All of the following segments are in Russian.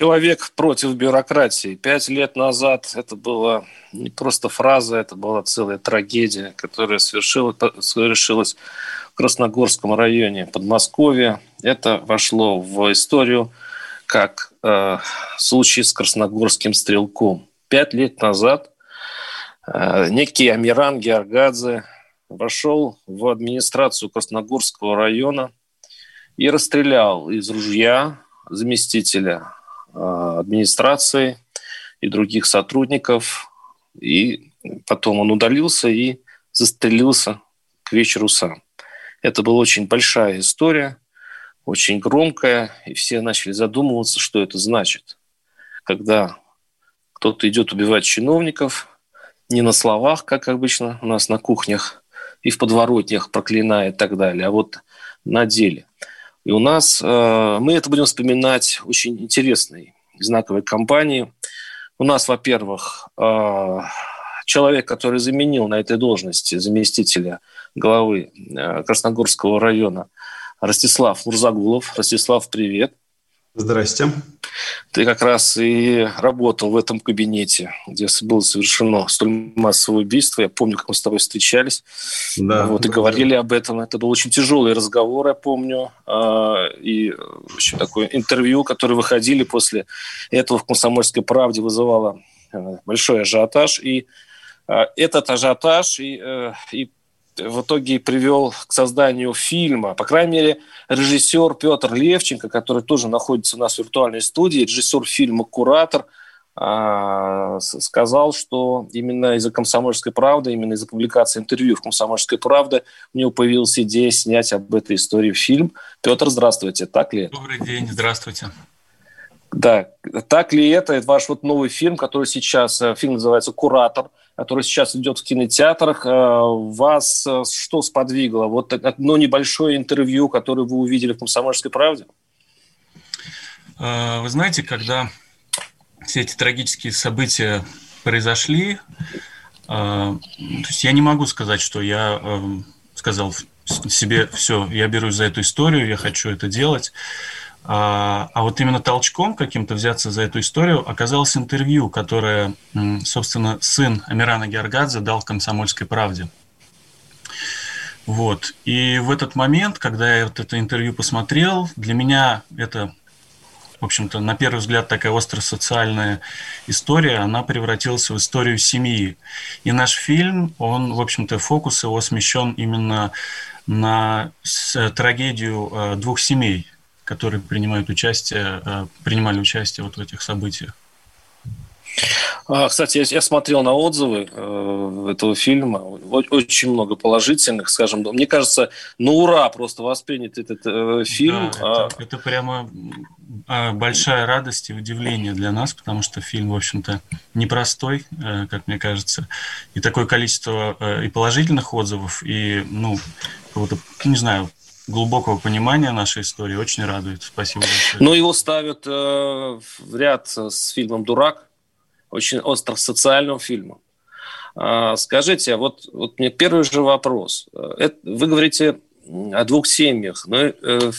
Человек против бюрократии. Пять лет назад это была не просто фраза, это была целая трагедия, которая совершилась, совершилась в Красногорском районе Подмосковья. Это вошло в историю как э, случай с красногорским стрелком. Пять лет назад э, некий Амиран Георгадзе вошел в администрацию Красногорского района и расстрелял из ружья заместителя администрации и других сотрудников. И потом он удалился и застрелился к вечеру сам. Это была очень большая история, очень громкая, и все начали задумываться, что это значит. Когда кто-то идет убивать чиновников, не на словах, как обычно у нас на кухнях и в подворотнях проклиная и так далее, а вот на деле. И у нас э, мы это будем вспоминать очень интересной знаковой кампании. У нас, во-первых, э, человек, который заменил на этой должности заместителя главы э, Красногорского района Ростислав Мурзагулов. Ростислав, привет. Здрасте. Ты как раз и работал в этом кабинете, где было совершено столь массовое убийство. Я помню, как мы с тобой встречались. Да. Вот, и говорили об этом. Это был очень тяжелый разговор, я помню. А, и очень такое интервью, которое выходили после этого в «Комсомольской правде» вызывало э, большой ажиотаж. И а, этот ажиотаж и, э, и в итоге привел к созданию фильма. По крайней мере, режиссер Петр Левченко, который тоже находится у нас в виртуальной студии, режиссер фильма «Куратор», а, сказал, что именно из-за «Комсомольской правды», именно из-за публикации интервью в «Комсомольской правде» у него появилась идея снять об этой истории фильм. Петр, здравствуйте, так ли Добрый день, здравствуйте. Да, так ли это? Это ваш вот новый фильм, который сейчас, э, фильм называется «Куратор», который сейчас идет в кинотеатрах. Э, вас э, что сподвигло? Вот одно небольшое интервью, которое вы увидели в «Комсомольской правде»? Вы знаете, когда все эти трагические события произошли, то есть я не могу сказать, что я сказал себе, все, я берусь за эту историю, я хочу это делать. А, а вот именно толчком каким-то взяться за эту историю оказалось интервью, которое, собственно, сын Амирана Георгадзе дал «Комсомольской правде». Вот. И в этот момент, когда я вот это интервью посмотрел, для меня это, в общем-то, на первый взгляд такая остро-социальная история, она превратилась в историю семьи. И наш фильм, он, в общем-то, фокус его смещен именно на трагедию э, двух семей – которые принимают участие, э, принимали участие вот в этих событиях. А, кстати, я, я смотрел на отзывы э, этого фильма, очень много положительных, скажем. Мне кажется, ну ура, просто воспринят этот э, фильм. Да, это, это прямо а, большая радость и удивление для нас, потому что фильм, в общем-то, непростой, э, как мне кажется, и такое количество э, и положительных отзывов, и, ну, какого-то, не знаю, глубокого понимания нашей истории очень радует. Спасибо большое. Ну, его ставят э, в ряд с фильмом «Дурак», очень остро социальным фильмом. А, скажите, вот, вот мне первый же вопрос. Это, вы говорите о двух семьях, но э,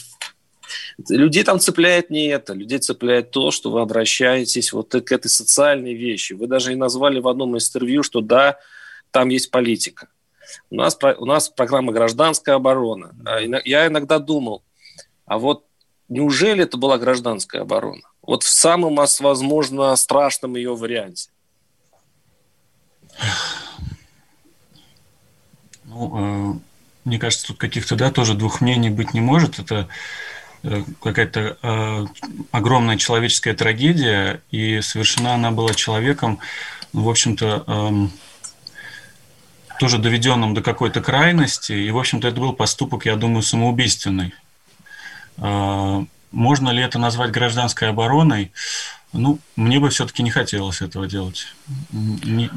людей там цепляет не это, людей цепляет то, что вы обращаетесь вот к этой социальной вещи. Вы даже и назвали в одном из интервью, что да, там есть политика. У нас, у нас программа «Гражданская оборона». А я иногда думал, а вот неужели это была гражданская оборона? Вот в самом, возможно, страшном ее варианте. Ну, э, мне кажется, тут каких-то, да, тоже двух мнений быть не может. Это э, какая-то э, огромная человеческая трагедия, и совершена она была человеком, в общем-то, э, тоже доведенным до какой-то крайности. И, в общем-то, это был поступок, я думаю, самоубийственный. А, можно ли это назвать гражданской обороной? Ну, мне бы все-таки не хотелось этого делать. Не...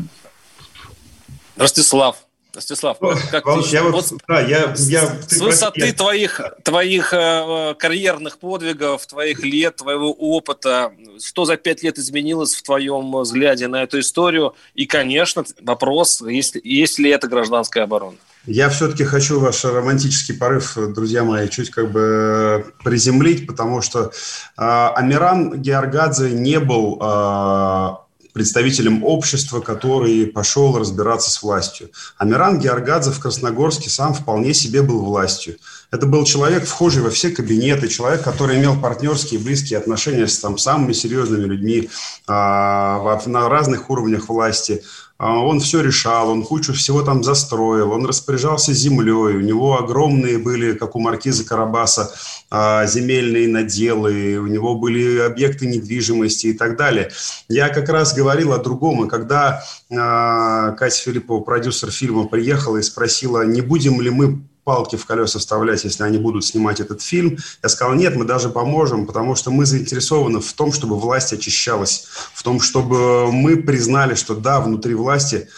Ростислав, Ростислав, как Володь, ты, я вот, вот, да, я, я, с высоты прости, твоих, твоих э, карьерных подвигов, твоих лет, твоего опыта, что за пять лет изменилось в твоем взгляде на эту историю? И, конечно, вопрос, есть, есть ли это гражданская оборона? Я все-таки хочу ваш романтический порыв, друзья мои, чуть как бы приземлить, потому что э, Амиран Георгадзе не был э, представителем общества, который пошел разбираться с властью. Амиран Георгадзе в Красногорске сам вполне себе был властью. Это был человек, вхожий во все кабинеты, человек, который имел партнерские близкие отношения с там, самыми серьезными людьми а, на разных уровнях власти. А, он все решал, он кучу всего там застроил, он распоряжался землей, у него огромные были, как у маркиза Карабаса, а, земельные наделы, у него были объекты недвижимости и так далее. Я как раз говорил о другом, и когда а, Катя Филиппова, продюсер фильма, приехала и спросила, не будем ли мы палки в колеса вставлять, если они будут снимать этот фильм. Я сказал, нет, мы даже поможем, потому что мы заинтересованы в том, чтобы власть очищалась, в том, чтобы мы признали, что да, внутри власти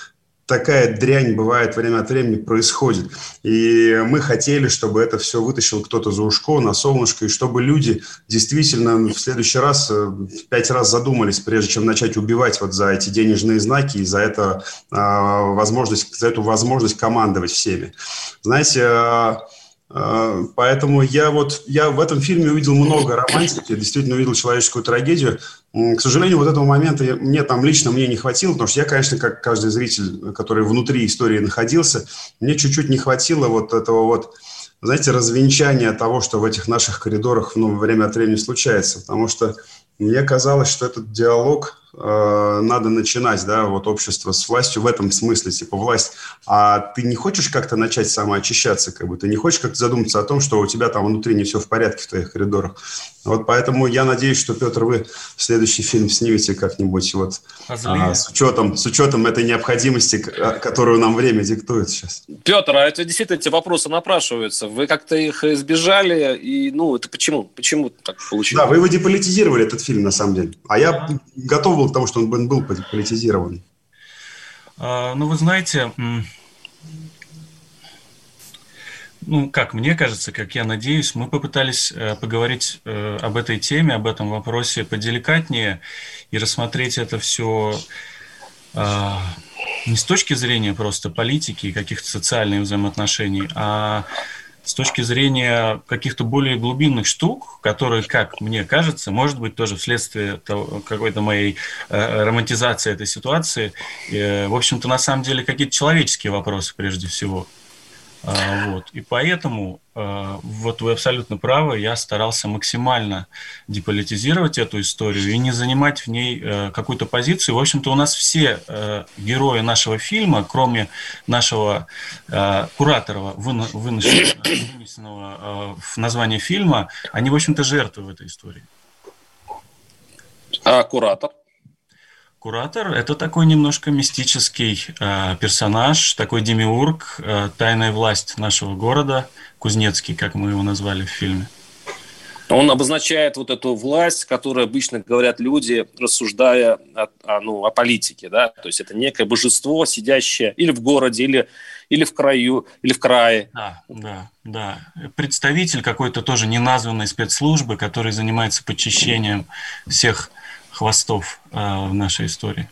такая дрянь бывает время от времени происходит. И мы хотели, чтобы это все вытащил кто-то за ушко, на солнышко, и чтобы люди действительно в следующий раз э, пять раз задумались, прежде чем начать убивать вот за эти денежные знаки и за, это, а, возможность, за эту возможность командовать всеми. Знаете, а, Поэтому я вот я в этом фильме увидел много романтики, действительно увидел человеческую трагедию. К сожалению, вот этого момента мне там лично мне не хватило, потому что я, конечно, как каждый зритель, который внутри истории находился, мне чуть-чуть не хватило вот этого вот, знаете, развенчания того, что в этих наших коридорах ну, время от времени случается. Потому что мне казалось, что этот диалог надо начинать, да, вот общество с властью в этом смысле, типа власть. А ты не хочешь как-то начать самоочищаться, как бы ты не хочешь как-то задуматься о том, что у тебя там внутри не все в порядке в твоих коридорах. Вот поэтому я надеюсь, что, Петр, вы следующий фильм снимете как-нибудь вот а, с, учетом, с учетом этой необходимости, которую нам время диктует сейчас. Петр, а это действительно эти вопросы напрашиваются. Вы как-то их избежали, и ну, это почему? Почему так получилось? Да, вы его деполитизировали, этот фильм, на самом деле. А я готов был к тому, что он был политизирован. А, ну, вы знаете, ну, как мне кажется, как я надеюсь, мы попытались э, поговорить э, об этой теме, об этом вопросе поделикатнее и рассмотреть это все э, не с точки зрения просто политики и каких-то социальных взаимоотношений, а с точки зрения каких-то более глубинных штук, которые, как мне кажется, может быть тоже вследствие какой-то моей э, романтизации этой ситуации, э, в общем-то, на самом деле какие-то человеческие вопросы прежде всего. А, вот. И поэтому, вот вы абсолютно правы, я старался максимально деполитизировать эту историю и не занимать в ней э, какую-то позицию. В общем-то, у нас все э, герои нашего фильма, кроме нашего э, куратора, вынесенного в название фильма, они, в общем-то, жертвы в этой истории. А куратор? Куратор – это такой немножко мистический э, персонаж, такой демиург, э, тайная власть нашего города, Кузнецкий, как мы его назвали в фильме. Он обозначает вот эту власть, которую обычно говорят люди, рассуждая о, о, ну, о политике. Да? То есть это некое божество, сидящее или в городе, или, или в краю, или в крае. Да, да, да. Представитель какой-то тоже неназванной спецслужбы, который занимается подчищением всех хвостов э, в нашей истории.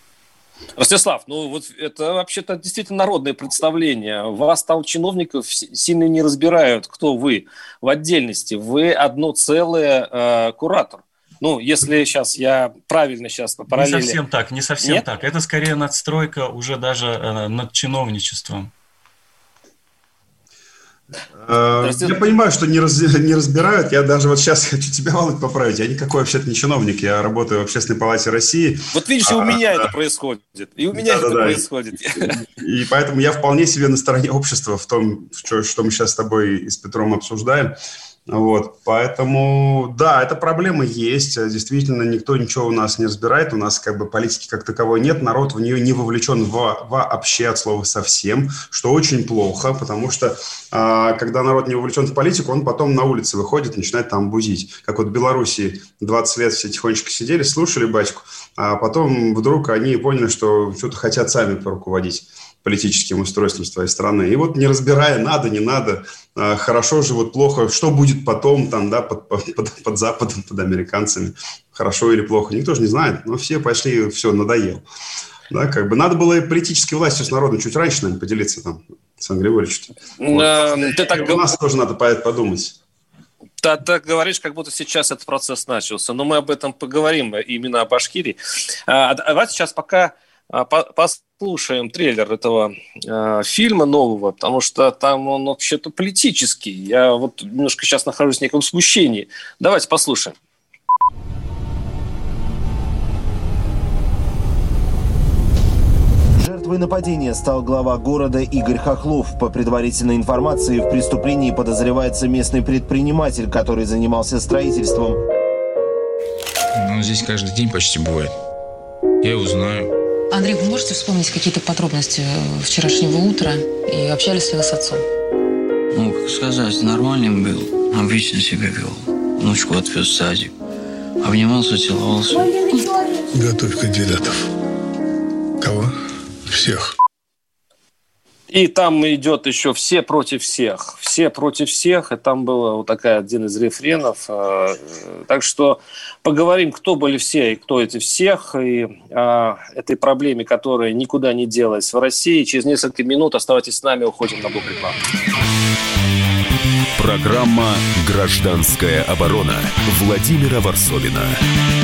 Ростислав, ну вот это вообще-то действительно народное представление. Вас там чиновников сильно не разбирают, кто вы в отдельности. Вы одно целое э, куратор. Ну, если сейчас я правильно сейчас по параллели... Не совсем так, не совсем Нет? так. Это скорее надстройка уже даже э, над чиновничеством. Э, я понимаю, что не, раз, не разбирают. Я даже вот сейчас хочу тебя, Володь, поправить. Я никакой вообще-то не чиновник. Я работаю в Общественной палате России. Вот видишь, и у а, меня а, это происходит. И у меня да, это да, происходит. И, и поэтому я вполне себе на стороне общества в том, что, что мы сейчас с тобой и с Петром обсуждаем. Вот, поэтому, да, эта проблема есть. Действительно, никто ничего у нас не разбирает. У нас как бы политики как таковой нет. Народ в нее не вовлечен во, вообще от слова совсем, что очень плохо, потому что а, когда народ не вовлечен в политику, он потом на улице выходит, начинает там бузить. Как вот в Белоруссии 20 лет все тихонечко сидели, слушали батьку, а потом вдруг они поняли, что что-то хотят сами поруководить политическим устройством своей страны. И вот не разбирая, надо, не надо, а, хорошо живут, плохо, что будет потом там, да, под, под, под Западом, под американцами, хорошо или плохо, никто же не знает, но все пошли, все, надоел. Да, как бы надо было и политической властью с народом чуть раньше, наверное, поделиться там, с Андреем Григорьевичем. Вот. Ты так... У нас тоже надо подумать. Ты так говоришь, как будто сейчас этот процесс начался. Но мы об этом поговорим, именно о Башкирии. А, давайте сейчас пока а, послушаем трейлер этого э, фильма нового, потому что там он вообще-то политический. Я вот немножко сейчас нахожусь в неком смущении. Давайте послушаем. Жертвой нападения стал глава города Игорь Хохлов. По предварительной информации, в преступлении подозревается местный предприниматель, который занимался строительством. Ну, здесь каждый день почти бывает. Я его знаю. Андрей, вы можете вспомнить какие-то подробности вчерашнего утра и общались ли вы с отцом? Ну, как сказать, нормальным был. Обычно себя вел. Внучку отвез в садик. Обнимался, целовался. Готовь кандидатов. Кого? Всех. И там идет еще все против всех. Все против всех. И там был вот такая один из рефренов. Э, так что поговорим, кто были все и кто эти всех. И о этой проблеме, которая никуда не делась в России. Через несколько минут оставайтесь с нами. Уходим на блок рекламы. Программа «Гражданская оборона» Владимира Варсовина.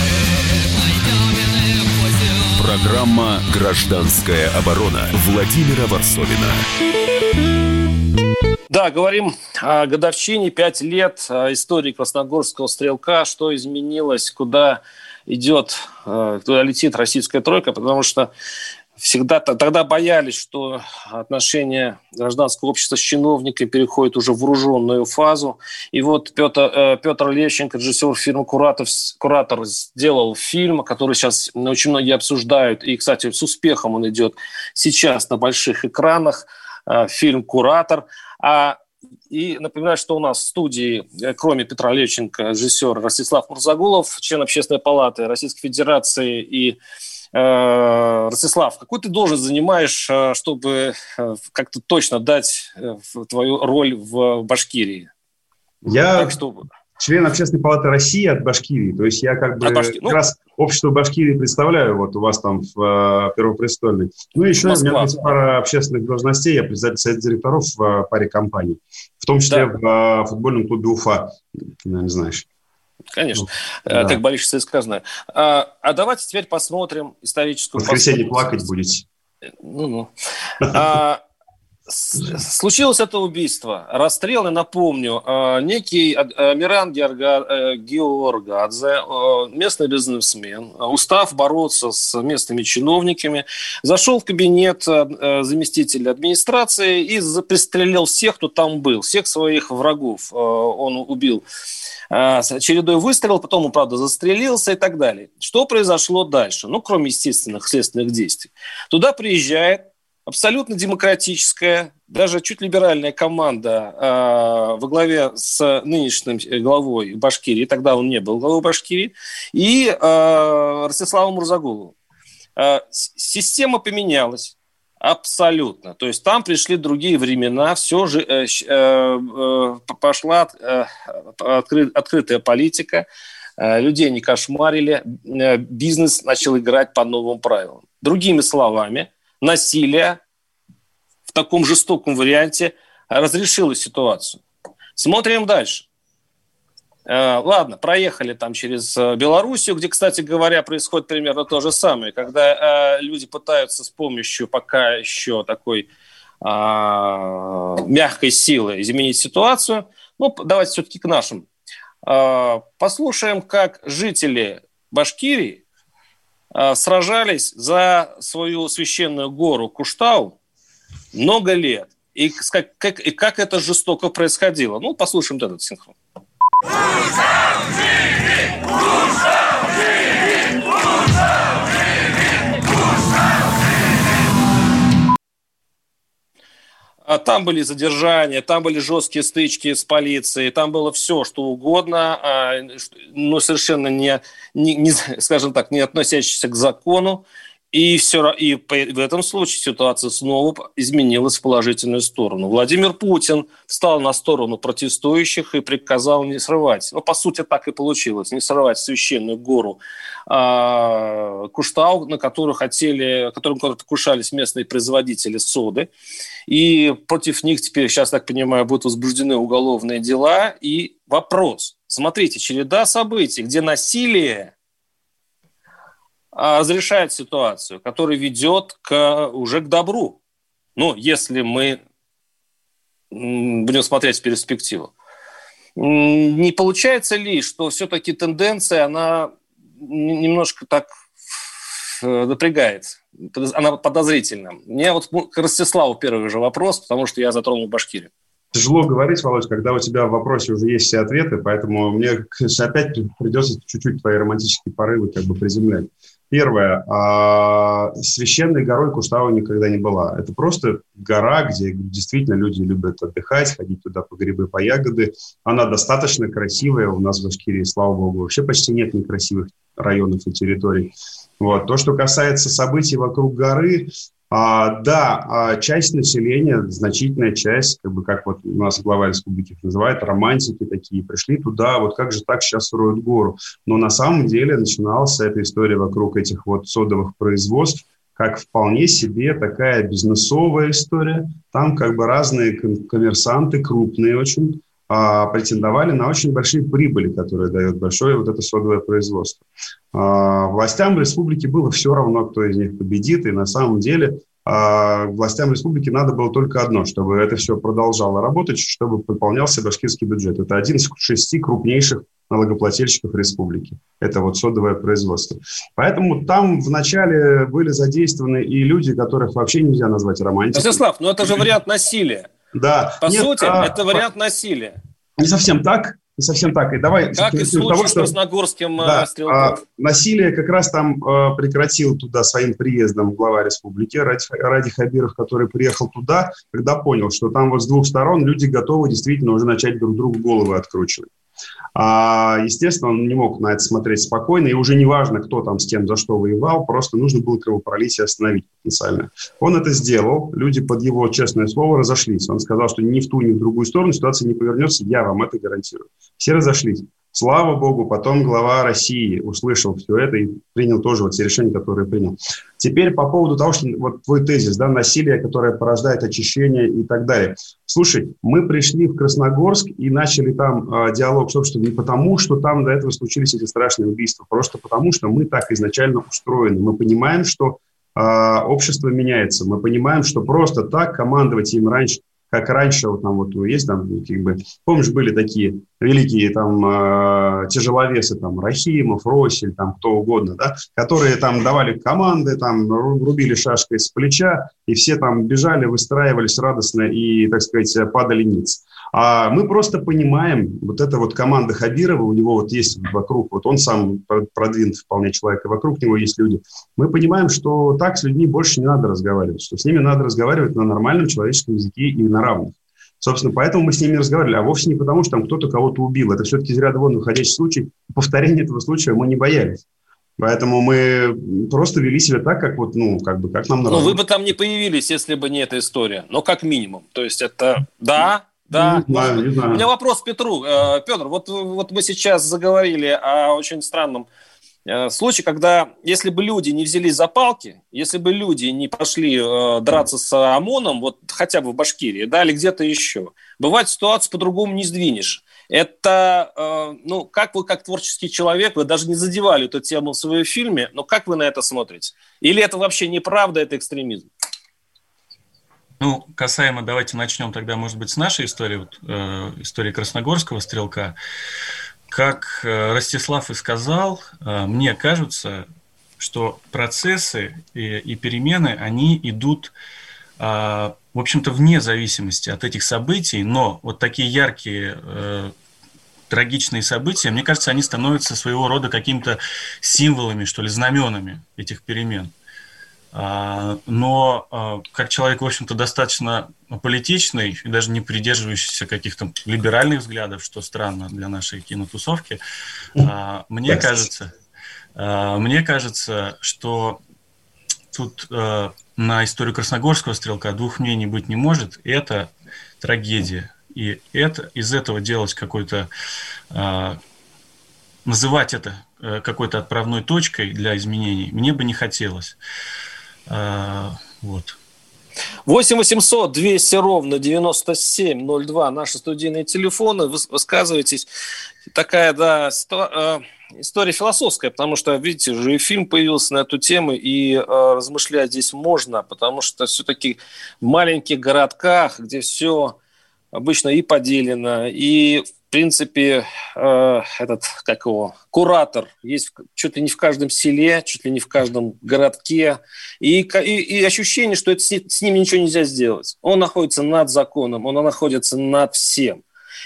Программа «Гражданская оборона» Владимира Варсовина. Да, говорим о годовщине, пять лет истории Красногорского стрелка, что изменилось, куда идет, э, куда летит российская тройка, потому что всегда тогда боялись, что отношения гражданского общества с чиновниками переходят уже в вооруженную фазу. И вот Петр, э, Петр Лещенко, режиссер фильма «Куратор», «Куратор» сделал фильм, который сейчас очень многие обсуждают. И, кстати, с успехом он идет сейчас на больших экранах. Э, фильм «Куратор». А и напоминаю, что у нас в студии, э, кроме Петра Лещенко, режиссер Ростислав Мурзагулов, член Общественной палаты Российской Федерации и Ростислав, какую ты должность занимаешь, э, чтобы э, как-то точно дать твою роль в Башкирии? Я так, что... член Общественной палаты России от Башкирии. То есть я как бы Башки... как ну... раз общество Башкирии представляю, вот у вас там в Первопрестольной. Ну, еще Москва. у меня есть пара общественных должностей. Я председатель совета директоров в паре компаний. В том числе да. в футбольном клубе Уфа. Не знаешь. Конечно, ну, да. как болельщик ЦСКА знаю. А, а давайте теперь посмотрим историческую... В воскресенье плакать будете. Ну-ну. А, случилось это убийство. Расстрел, я напомню, а, некий Миран э, Георгадзе, местный бизнесмен, устав бороться с местными чиновниками, зашел в кабинет э, заместителя администрации и пристрелил всех, кто там был, всех своих врагов. Он убил а, чередой выстрелов, потом он, правда, застрелился и так далее. Что произошло дальше? Ну, кроме естественных следственных действий. Туда приезжает абсолютно демократическая, даже чуть либеральная команда э, во главе с нынешним главой Башкирии, тогда он не был главой Башкирии, и э, Ростиславом Мурзагуловым. Э, система поменялась. Абсолютно. То есть там пришли другие времена, все же э, э, э, пошла э, откры, открытая политика, э, людей не кошмарили, э, бизнес начал играть по новым правилам. Другими словами, насилие в таком жестоком варианте разрешила ситуацию. Смотрим дальше. Э, ладно, проехали там через э, Белоруссию, где, кстати говоря, происходит примерно то же самое, когда э, люди пытаются с помощью пока еще такой э, мягкой силы изменить ситуацию. Ну, давайте все-таки к нашим. Э, послушаем, как жители Башкирии сражались за свою священную гору Куштау много лет. И как, как, и как это жестоко происходило. Ну, послушаем этот синхрон. А там были задержания, там были жесткие стычки с полицией, там было все, что угодно, а, но совершенно не, не, не скажем так, не относящееся к закону. И, все, и в этом случае ситуация снова изменилась в положительную сторону. Владимир Путин встал на сторону протестующих и приказал не срывать. Ну, по сути, так и получилось. Не срывать священную гору а, Куштау, на которую хотели, которым кушались местные производители соды. И против них теперь, сейчас так понимаю, будут возбуждены уголовные дела. И вопрос. Смотрите, череда событий, где насилие разрешает ситуацию, которая ведет к, уже к добру. Ну, если мы будем смотреть в перспективу. Не получается ли, что все-таки тенденция, она немножко так э, напрягает, она подозрительна. Мне вот к Ростиславу первый же вопрос, потому что я затронул Башкирию. Тяжело говорить, Володь, когда у тебя в вопросе уже есть все ответы, поэтому мне опять придется чуть-чуть твои романтические порывы как бы приземлять. Первое. А, священной горой Куштау никогда не была. Это просто гора, где действительно люди любят отдыхать, ходить туда по грибы, по ягоды. Она достаточно красивая. У нас в Башкирии, слава богу, вообще почти нет некрасивых районов и территорий. Вот. То, что касается событий вокруг горы, а, да, а часть населения, значительная часть, как бы как вот у нас глава республики называет, романтики такие, пришли туда, вот как же так сейчас строят гору. Но на самом деле начиналась эта история вокруг этих вот содовых производств, как вполне себе такая бизнесовая история. Там как бы разные коммерсанты, крупные очень, а, претендовали на очень большие прибыли, которые дает большое вот это содовое производство. А, властям республики было все равно, кто из них победит, и на самом деле а, властям республики надо было только одно, чтобы это все продолжало работать, чтобы выполнялся башкирский бюджет. Это один из шести крупнейших налогоплательщиков республики. Это вот содовое производство. Поэтому там вначале были задействованы и люди, которых вообще нельзя назвать романтиками. Ростислав, но это же вариант насилия. Да. По Нет, сути, а, это вариант насилия. Не совсем так. Не совсем так. И давай, как и случай того, что, с Красногорским да, стрелком. А, насилие как раз там а, прекратил туда своим приездом глава республики Ради, Ради Хабиров, который приехал туда, когда понял, что там вот с двух сторон люди готовы действительно уже начать друг другу головы откручивать. А, естественно, он не мог на это смотреть спокойно, и уже не важно, кто там с кем за что воевал, просто нужно было кровопролитие остановить потенциально. Он это сделал, люди под его честное слово разошлись. Он сказал, что ни в ту, ни в другую сторону ситуация не повернется, я вам это гарантирую. Все разошлись. Слава богу, потом глава России услышал все это и принял тоже вот те решения, которые принял. Теперь по поводу того, что вот твой тезис, да, насилие, которое порождает очищение и так далее. Слушай, мы пришли в Красногорск и начали там э, диалог с обществом не потому, что там до этого случились эти страшные убийства, просто потому, что мы так изначально устроены. Мы понимаем, что э, общество меняется. Мы понимаем, что просто так командовать им раньше как раньше, вот там вот есть там, как бы, помнишь, были такие великие там э, тяжеловесы, там, Рахимов, Росель, там, кто угодно, да, которые там давали команды, там, рубили шашкой с плеча, и все там бежали, выстраивались радостно и, так сказать, падали ниц. А мы просто понимаем, вот эта вот команда Хабирова, у него вот есть вокруг, вот он сам продвинут вполне человек, и вокруг него есть люди. Мы понимаем, что так с людьми больше не надо разговаривать, что с ними надо разговаривать на нормальном человеческом языке и на равных. Собственно, поэтому мы с ними разговаривали, а вовсе не потому, что там кто-то кого-то убил. Это все-таки из ряда вон выходящий случай. Повторения этого случая мы не боялись. Поэтому мы просто вели себя так, как вот, ну, как бы, как нам нравится. Ну, вы бы там не появились, если бы не эта история. Но как минимум. То есть это, да, да, не знаю, не знаю. У меня вопрос к Петру. Э, Петр, вот, вот мы сейчас заговорили о очень странном случай, когда если бы люди не взялись за палки, если бы люди не пошли э, драться с ОМОНом, вот хотя бы в Башкирии, да, или где-то еще, бывает ситуацию по-другому не сдвинешь. Это, э, ну, как вы, как творческий человек, вы даже не задевали эту тему в своем фильме, но как вы на это смотрите? Или это вообще неправда, это экстремизм? Ну, касаемо, давайте начнем тогда, может быть, с нашей истории, вот, э, истории Красногорского стрелка. Как э, Ростислав и сказал, э, мне кажется, что процессы и, и перемены, они идут, э, в общем-то, вне зависимости от этих событий, но вот такие яркие трагичные события, мне кажется, они становятся своего рода какими-то символами, что ли, знаменами этих перемен. А, но а, как человек, в общем-то, достаточно политичный и даже не придерживающийся каких-то либеральных взглядов, что странно для нашей кинотусовки, а, мне кажется, мне кажется, что тут на историю Красногорского стрелка двух мнений быть не может. Это трагедия. И это, из этого делать какой-то называть это э, какой-то отправной точкой для изменений мне бы не хотелось. А, вот. 8 800 200 ровно 9702 наши студийные телефоны. Вы высказываетесь. Такая, да, э, история философская, потому что, видите, уже и фильм появился на эту тему, и э, размышлять здесь можно, потому что все-таки в маленьких городках, где все обычно и поделено, и принципе, э, этот, как его, куратор есть чуть ли не в каждом селе, чуть ли не в каждом городке. И, и, и ощущение, что это с, с ним ничего нельзя сделать. Он находится над законом, он находится над всем.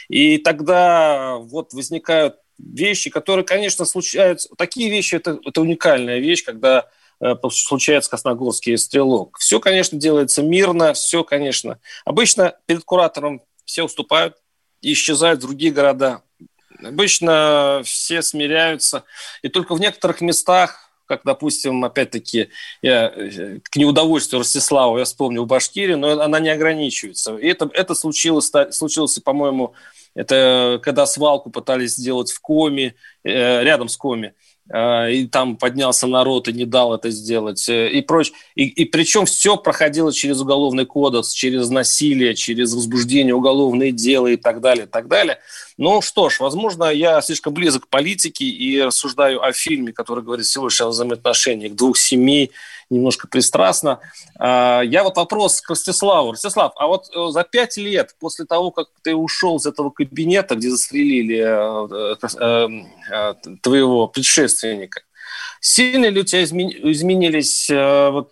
И тогда вот возникают вещи, которые, конечно, случаются. Такие вещи это, это уникальная вещь, когда э, случается Красногорский стрелок. Все, конечно, делается мирно, все, конечно. Обычно перед куратором все уступают, и исчезают другие города. Обычно все смиряются, и только в некоторых местах, как, допустим, опять-таки, я, к неудовольствию Ростислава, я вспомнил Башкирии, но она не ограничивается. И это, это случилось, случилось, по-моему, это когда свалку пытались сделать в Коме, э, рядом с Коми. А, и там поднялся народ и не дал это сделать э, и прочее. И, и причем все проходило через уголовный кодекс, через насилие, через возбуждение уголовные дела и так далее, и так далее. Ну что ж, возможно, я слишком близок к политике и рассуждаю о фильме, который говорит всего лишь о взаимоотношениях двух семей, немножко пристрастно. А, я вот вопрос к Ростиславу. Ростислав, а вот э, за пять лет после того, как ты ушел из этого кабинета, где застрелили э, э, твоего предшественника, сильно ли у тебя изменились вот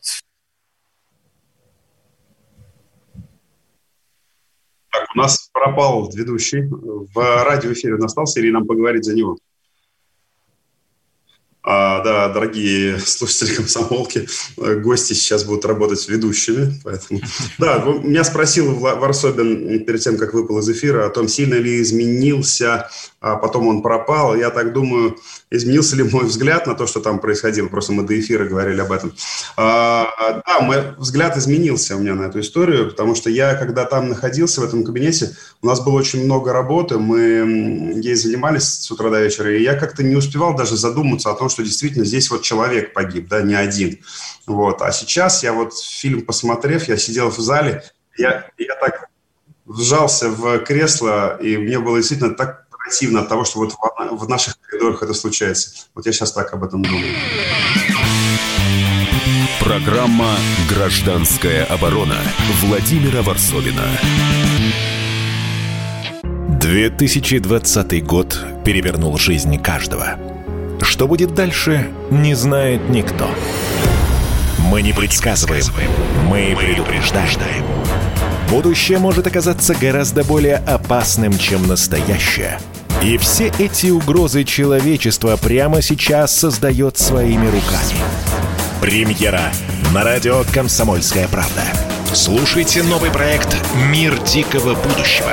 Так, у нас пропал ведущий. В радиоэфире он остался, или нам поговорить за него? А, да, дорогие слушатели комсомолки, гости сейчас будут работать ведущими. Поэтому... Да, меня спросил Варсобин перед тем, как выпал из эфира, о том, сильно ли изменился, а потом он пропал. Я так думаю, изменился ли мой взгляд на то, что там происходило. Просто мы до эфира говорили об этом. А, да, мой взгляд изменился у меня на эту историю, потому что я, когда там находился, в этом кабинете, у нас было очень много работы, мы ей занимались с утра до вечера, и я как-то не успевал даже задуматься о том, что действительно здесь вот человек погиб, да, не один. Вот. А сейчас я вот фильм посмотрев, я сидел в зале, я, я так вжался в кресло, и мне было действительно так противно от того, что вот в, наших коридорах это случается. Вот я сейчас так об этом думаю. Программа «Гражданская оборона» Владимира Варсовина. 2020 год перевернул жизнь каждого – что будет дальше, не знает никто. Мы не предсказываем, мы предупреждаем. Будущее может оказаться гораздо более опасным, чем настоящее. И все эти угрозы человечества прямо сейчас создает своими руками. Премьера на радио «Комсомольская правда». Слушайте новый проект «Мир дикого будущего».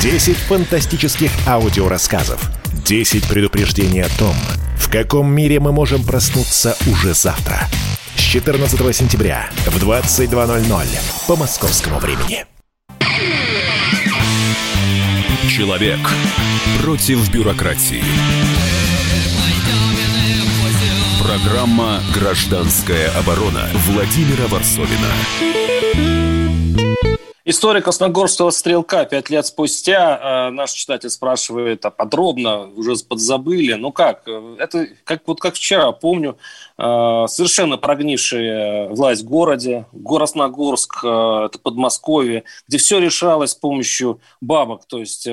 10 фантастических аудиорассказов – 10 предупреждений о том, в каком мире мы можем проснуться уже завтра. С 14 сентября в 22.00 по московскому времени. Человек против бюрократии. Программа «Гражданская оборона» Владимира Варсовина. История Красногорского стрелка пять лет спустя. Э, наш читатель спрашивает, а подробно уже подзабыли. Ну как? Это как, вот как вчера, помню, э, совершенно прогнившая власть в городе. Красногорск, э, это Подмосковье, где все решалось с помощью бабок. То есть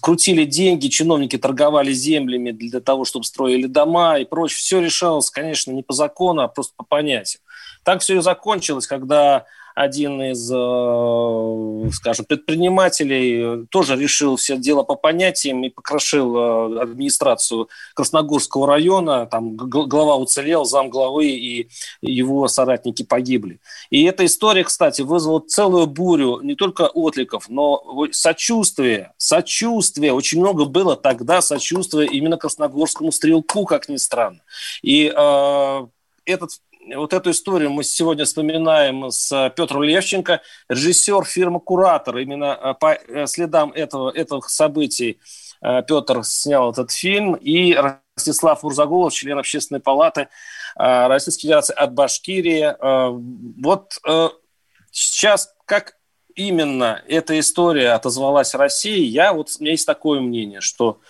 крутили деньги, чиновники торговали землями для того, чтобы строили дома и прочее. Все решалось, конечно, не по закону, а просто по понятию. Так все и закончилось, когда один из, э, скажем, предпринимателей тоже решил все дело по понятиям и покрошил э, администрацию Красногорского района. Там глава уцелел, зам главы и его соратники погибли. И эта история, кстати, вызвала целую бурю не только отликов, но сочувствия. Сочувствия. Очень много было тогда сочувствия именно Красногорскому стрелку, как ни странно. И э, этот вот эту историю мы сегодня вспоминаем с Петром Левченко, режиссер фирмы «Куратор». Именно э, по э, следам этого, этих событий э, Петр снял этот фильм. И Ростислав Мурзагулов, член Общественной палаты Российской Федерации от Башкирии. Вот сейчас как именно эта история отозвалась России, я вот, у меня есть такое мнение, что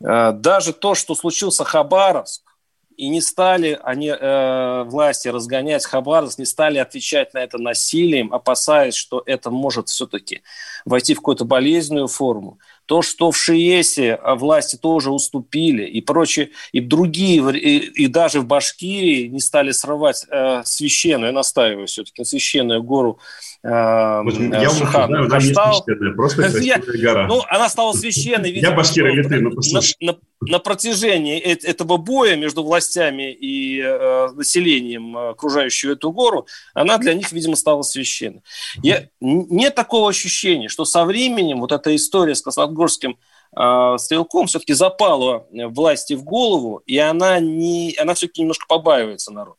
даже то, что случился Хабаровск, и не стали они, э, власти, разгонять Хабаровск, не стали отвечать на это насилием, опасаясь, что это может все-таки войти в какую-то болезненную форму. То, что в Шиесе а, власти тоже уступили и прочее, и другие, и, и даже в Башкирии не стали срывать э, священную, я настаиваю все-таки, священную гору э, я Шихан. Знаю, Каштал. Просто я, гора. Ну, она стала священной. Видимо, я башкир или ты, ну. На, на, на протяжении этого боя между властями и э, населением, э, окружающего эту гору, она для них, видимо, стала священной. Я, нет такого ощущения, что со временем вот эта история с Красногорским э, стрелком все-таки запала власти в голову, и она, не, она все-таки немножко побаивается народ.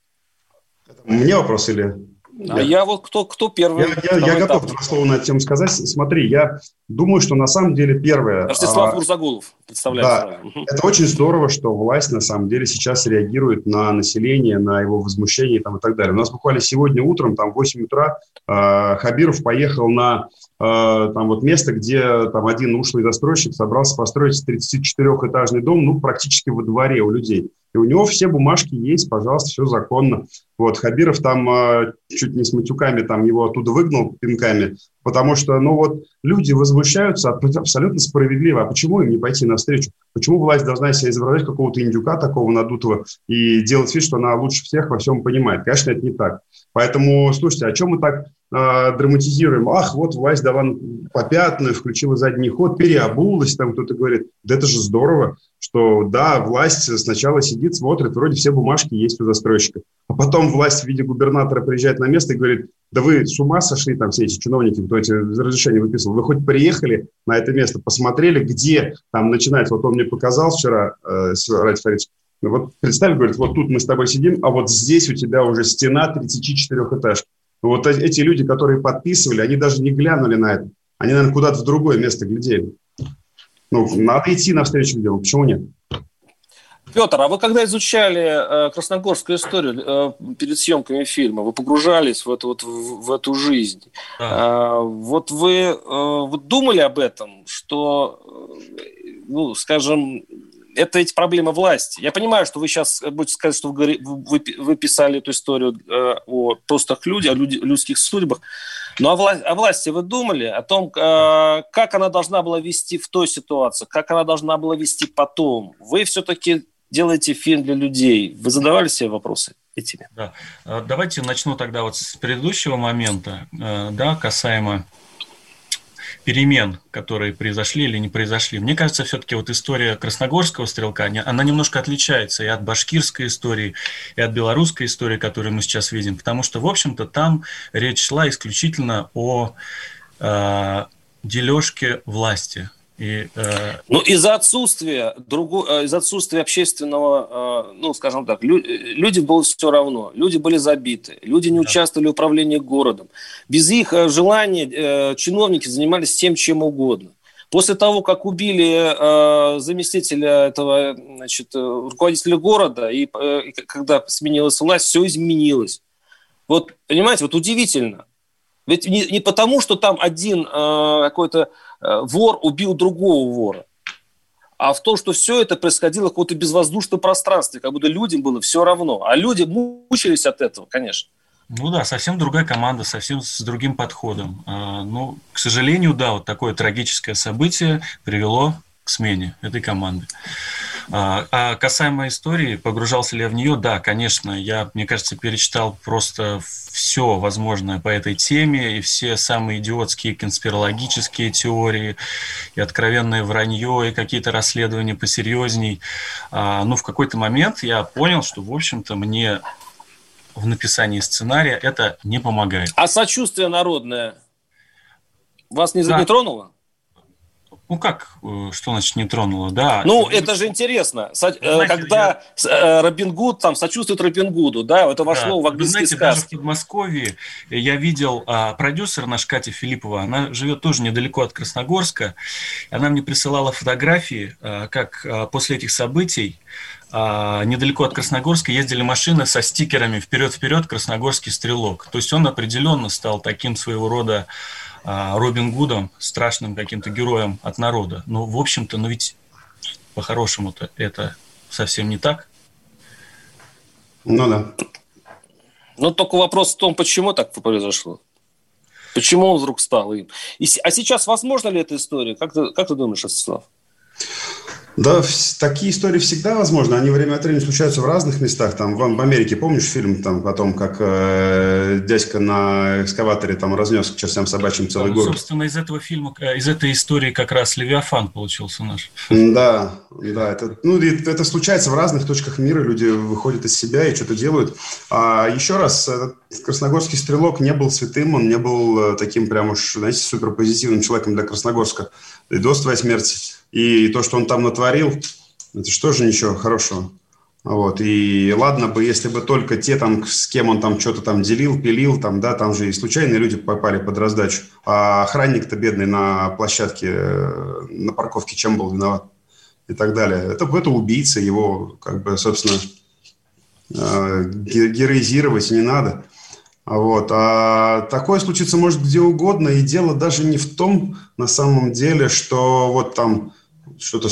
У меня вопрос или а я, я вот кто, кто первый? Я, я, я готов два слова на эту тему сказать. Смотри, я думаю, что на самом деле первое... Ростислав а, Мурзагулов. Да, это очень здорово, что власть на самом деле сейчас реагирует на население, на его возмущение там, и так далее. У нас буквально сегодня утром, там, в 8 утра, э, Хабиров поехал на э, там вот место, где там один ушлый застройщик собрался построить 34-этажный дом, ну, практически во дворе у людей. И у него все бумажки есть, пожалуйста, все законно. Вот, Хабиров там э, чуть не с матюками там его оттуда выгнал пинками, потому что, ну вот, люди возмущаются абсолютно справедливо. А почему им не пойти навстречу? Почему власть должна себя изображать какого-то индюка такого надутого и делать вид, что она лучше всех во всем понимает? Конечно, это не так. Поэтому, слушайте, о чем мы так э, драматизируем? Ах, вот власть дала попятную, включила задний ход, переобулась, там кто-то говорит. Да это же здорово, что да, власть сначала сидит, смотрит, вроде все бумажки есть у застройщика. А потом власть в виде губернатора приезжает на место и говорит, да вы с ума сошли, там все эти чиновники, кто эти разрешения выписывал, вы хоть приехали на это место, посмотрели, где там начинается, вот он мне показал вчера, э, Ради Фаридович, вот представь, говорит, вот тут мы с тобой сидим, а вот здесь у тебя уже стена 34 этаж. Вот эти люди, которые подписывали, они даже не глянули на это. Они, наверное, куда-то в другое место глядели. Ну, надо идти навстречу людям. Почему нет? Петр, а вы когда изучали э, красногорскую историю э, перед съемками фильма, вы погружались в эту, вот, в, в эту жизнь. Э, вот вы э, вот думали об этом, что, э, ну, скажем, это эти проблемы власти. Я понимаю, что вы сейчас будете сказать, что вы, вы, вы писали эту историю э, о простых людях, о люди, людских судьбах. Но о, вла- о власти вы думали, о том, э, как она должна была вести в той ситуации, как она должна была вести потом. Вы все-таки делаете фильм для людей. Вы задавали себе вопросы этими? Да. Э, давайте начну тогда вот с предыдущего момента, э, да, касаемо перемен, которые произошли или не произошли. Мне кажется, все-таки вот история красногорского стрелка, она немножко отличается и от башкирской истории, и от белорусской истории, которую мы сейчас видим, потому что, в общем-то, там речь шла исключительно о э, дележке власти. И, э... Ну, из-за отсутствия, другу... Э, из отсутствия общественного, э, ну, скажем так, лю... люди было все равно, люди были забиты, люди не да. участвовали в управлении городом. Без их э, желания чиновники занимались тем, чем угодно. После того, как убили э, заместителя этого значит, э, руководителя города, и э, когда сменилась власть, все изменилось. Вот, понимаете, вот удивительно. Ведь не, не потому, что там один э, какой-то э, вор убил другого вора, а в том, что все это происходило в каком-то безвоздушном пространстве, как будто людям было все равно. А люди мучились от этого, конечно. Ну да, совсем другая команда, совсем с другим подходом. А, ну, к сожалению, да, вот такое трагическое событие привело к смене этой команды. А, а касаемо истории, погружался ли я в нее? Да, конечно. Я, мне кажется, перечитал просто все возможное по этой теме, и все самые идиотские конспирологические теории, и откровенное вранье, и какие-то расследования посерьезней. А, ну, в какой-то момент я понял, что, в общем-то, мне в написании сценария это не помогает. А сочувствие народное вас не, да. не тронуло? Ну как, э, что значит не тронуло, да. Ну, это же интересно. Со, э, знаете, когда я... Э, Робин Гуд там сочувствует Робин Гуду, да, это вошло да. в английский знаете, сказки. Даже в Подмосковье я видел а, продюсер наш Катя Филиппова, она живет тоже недалеко от Красногорска, она мне присылала фотографии, а, как а, после этих событий а, недалеко от Красногорска ездили машины со стикерами «Вперед-вперед! Красногорский стрелок». То есть он определенно стал таким своего рода Робин Гудом, страшным каким-то героем от народа. Но, в общем-то, ну ведь по-хорошему-то это совсем не так. Ну да. Ну, только вопрос в том, почему так произошло. Почему он вдруг стал им? И, а сейчас возможно ли эта история? Как ты, как ты думаешь, Ростислав? Да, такие истории всегда возможны. Они время от времени случаются в разных местах. Там в, в Америке, помнишь фильм там о том, как э, дядька на экскаваторе там разнес к чертям собачьим целый город? Собственно, из этого фильма, э, из этой истории как раз Левиафан получился наш. Да, да. Это, ну, это случается в разных точках мира. Люди выходят из себя и что-то делают. А еще раз, этот красногорский стрелок не был святым, он не был э, таким прям уж, знаете, суперпозитивным человеком для Красногорска. И до своей смерти и то, что он там натворил, это же ничего хорошего. Вот. И ладно бы, если бы только те, там, с кем он там что-то там делил, пилил, там, да, там же и случайные люди попали под раздачу. А охранник-то бедный на площадке, э, на парковке чем был виноват и так далее. Это, это убийца, его, как бы, собственно, э, героизировать не надо. Вот. А такое случится может где угодно, и дело даже не в том, на самом деле, что вот там что-то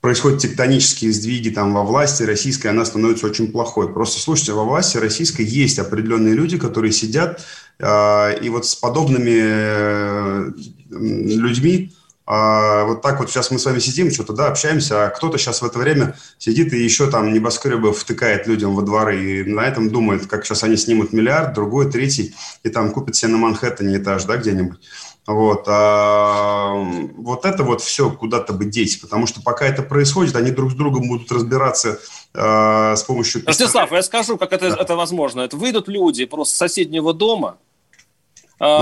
происходят тектонические сдвиги там во власти российской, она становится очень плохой. Просто слушайте, во власти российской есть определенные люди, которые сидят, э, и вот с подобными э, людьми э, вот так вот сейчас мы с вами сидим, что-то, да, общаемся, а кто-то сейчас в это время сидит и еще там небоскребы втыкает людям во дворы, и на этом думает, как сейчас они снимут миллиард, другой, третий, и там купят себе на Манхэттене этаж, да, где-нибудь. Вот, а, вот это вот все куда-то бы деть, потому что пока это происходит, они друг с другом будут разбираться а, с помощью... Ростислав, я скажу, как это, да. это возможно. Это выйдут люди просто с соседнего дома, а,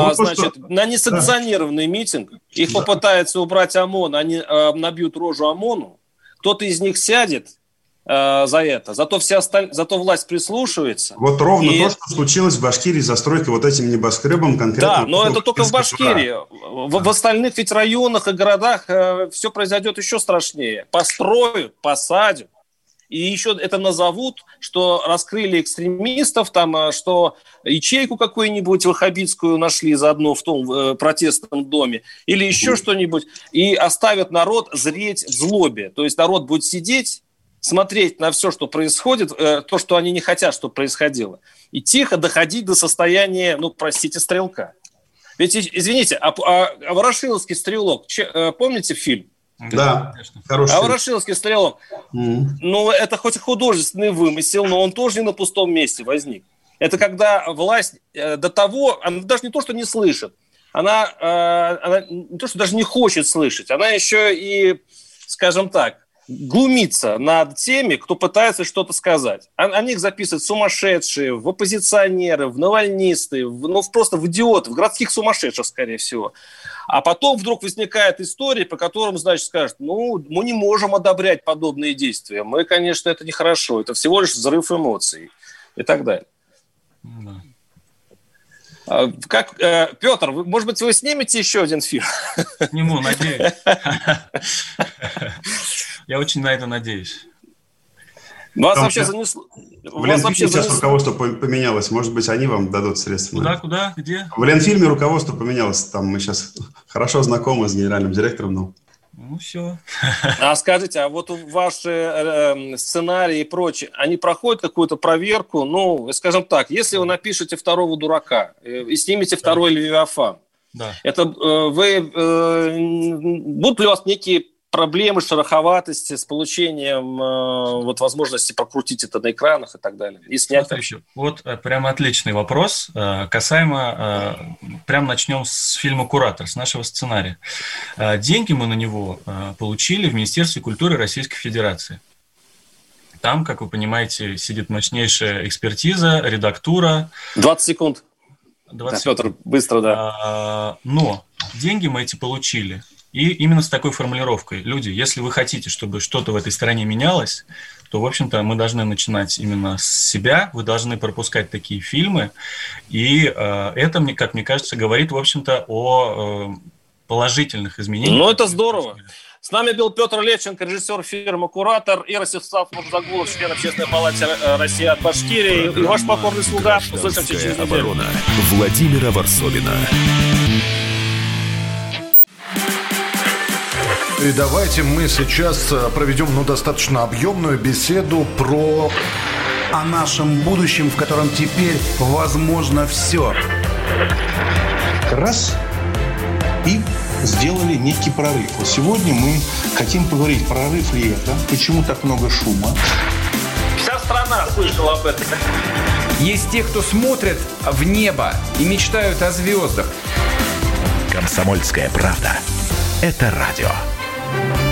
ну, значит, что... на несанкционированный да. митинг, их да. попытаются убрать ОМОН, они а, набьют рожу ОМОНу, кто-то из них сядет, Э, за это. Зато, все осталь... Зато власть прислушивается. Вот ровно и... то, что случилось в Башкирии застройка вот этим небоскребом конкретно. Да, но это только в Башкирии. В, в остальных ведь районах и городах э, все произойдет еще страшнее. Построят, посадят. И еще это назовут, что раскрыли экстремистов, там, э, что ячейку какую-нибудь ваххабитскую нашли заодно в том э, протестном доме, или еще что-нибудь, и оставят народ зреть в злобе. То есть народ будет сидеть смотреть на все, что происходит, э, то, что они не хотят, чтобы происходило, и тихо доходить до состояния, ну, простите, стрелка. Ведь, извините, а, а, а Ворошиловский стрелок, че, э, помните фильм? Да, хороший. А Ворошиловский стрелок, mm. ну, это хоть художественный вымысел, но он тоже не на пустом месте возник. Это когда власть э, до того, она даже не то, что не слышит, она, э, она не то, что даже не хочет слышать, она еще и, скажем так, глумиться над теми, кто пытается что-то сказать. О, о них записывают сумасшедшие, в оппозиционеры, в навальнисты, в, ну просто в идиоты, в городских сумасшедших, скорее всего. А потом вдруг возникает история, по которым, значит, скажут, ну, мы не можем одобрять подобные действия. Мы, конечно, это нехорошо, это всего лишь взрыв эмоций и так далее. Да. А, как, э, Петр, вы, может быть, вы снимете еще один фильм? Сниму, надеюсь. Я очень на это надеюсь. Вас Там вообще занесло... В Ленфильме сейчас занесло... руководство поменялось. Может быть, они вам дадут средства. Куда, куда, где? В Ленфильме руководство поменялось. Там мы сейчас хорошо знакомы с генеральным директором. Но... Ну, все. А скажите, а вот ваши э, сценарии и прочее, они проходят какую-то проверку? Ну, скажем так, если вы напишете второго дурака э, и снимете да. второй Левиафан, да. это э, вы э, будут ли у вас некие проблемы, шероховатости с получением э, вот возможности прокрутить это на экранах и так далее. И снять Смотрите, Вот э, прямо отличный вопрос. Э, касаемо, э, прям начнем с фильма «Куратор», с нашего сценария. Э, деньги мы на него получили в Министерстве культуры Российской Федерации. Там, как вы понимаете, сидит мощнейшая экспертиза, редактура. 20 секунд. 20 да, Петр, быстро, да. А, но деньги мы эти получили и именно с такой формулировкой. Люди, если вы хотите, чтобы что-то в этой стране менялось, то, в общем-то, мы должны начинать именно с себя, вы должны пропускать такие фильмы, и э, это, мне, как мне кажется, говорит, в общем-то, о э, положительных изменениях. Ну, это здорово. С нами был Петр Левченко, режиссер фирмы «Куратор», и Ростислав Мурзагулов, член Общественной палаты э, России от Башкирии, и ваш покорный слуга. Услышимся через неделю. оборона Владимира Варсовина. И давайте мы сейчас э, проведем ну, достаточно объемную беседу про... О нашем будущем, в котором теперь возможно все. Раз и сделали некий прорыв. Вот сегодня мы хотим поговорить, прорыв ли это, почему так много шума. Вся страна слышала об этом. Есть те, кто смотрят в небо и мечтают о звездах. Комсомольская правда. Это радио. Thank you.